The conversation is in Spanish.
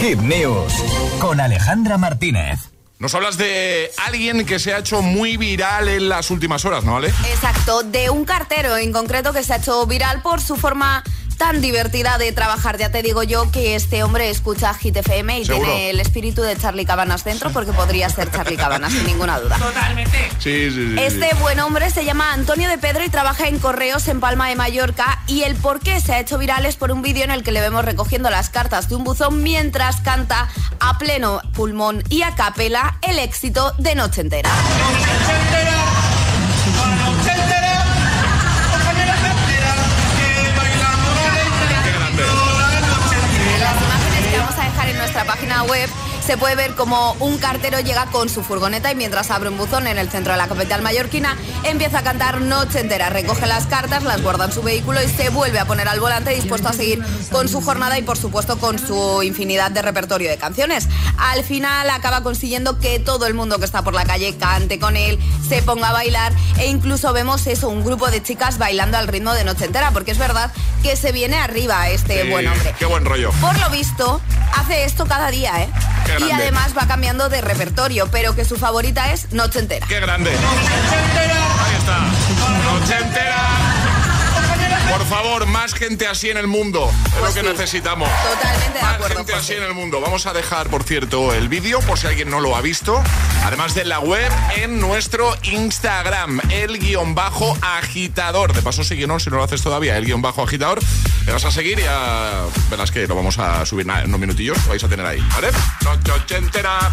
Hit News con Alejandra Martínez. Nos hablas de alguien que se ha hecho muy viral en las últimas horas, ¿no vale? Exacto, de un cartero en concreto que se ha hecho viral por su forma tan divertida de trabajar. Ya te digo yo que este hombre escucha Hit FM y tiene el espíritu de Charlie Cabanas dentro porque podría ser Charlie Cabanas, sin ninguna duda. Totalmente. Sí, sí, sí. Este buen hombre se llama Antonio de Pedro y trabaja en Correos en Palma de Mallorca. Y el por qué se ha hecho viral es por un vídeo en el que le vemos recogiendo las cartas de un buzón mientras canta a pleno pulmón y a capela el éxito de Noche entera. Las web se puede ver como un cartero llega con su furgoneta y mientras abre un buzón en el centro de la capital mallorquina empieza a cantar noche entera, recoge las cartas, las guarda en su vehículo y se vuelve a poner al volante dispuesto a seguir con su jornada y por supuesto con su infinidad de repertorio de canciones. Al final acaba consiguiendo que todo el mundo que está por la calle cante con él, se ponga a bailar e incluso vemos eso, un grupo de chicas bailando al ritmo de noche entera, porque es verdad que se viene arriba este Sí, buen hombre. Qué buen rollo. Por lo visto, hace esto cada día, ¿eh? Y además va cambiando de repertorio, pero que su favorita es Noche entera. Qué grande. Ahí está. Noche entera. Por favor, más gente así en el mundo. Es Pues lo que sí. necesitamos. Totalmente de Más acuerdo. gente José. así en el mundo. Vamos a dejar, por cierto, el vídeo, por si alguien no lo ha visto. Además de la web, en nuestro Instagram, el guion bajo agitador. De paso, síguenos si no lo haces todavía, el guion bajo agitador. Le vas a seguir y ya verás que lo vamos a subir en unos minutillos. Lo vais a tener ahí, ¿vale? Noche entera.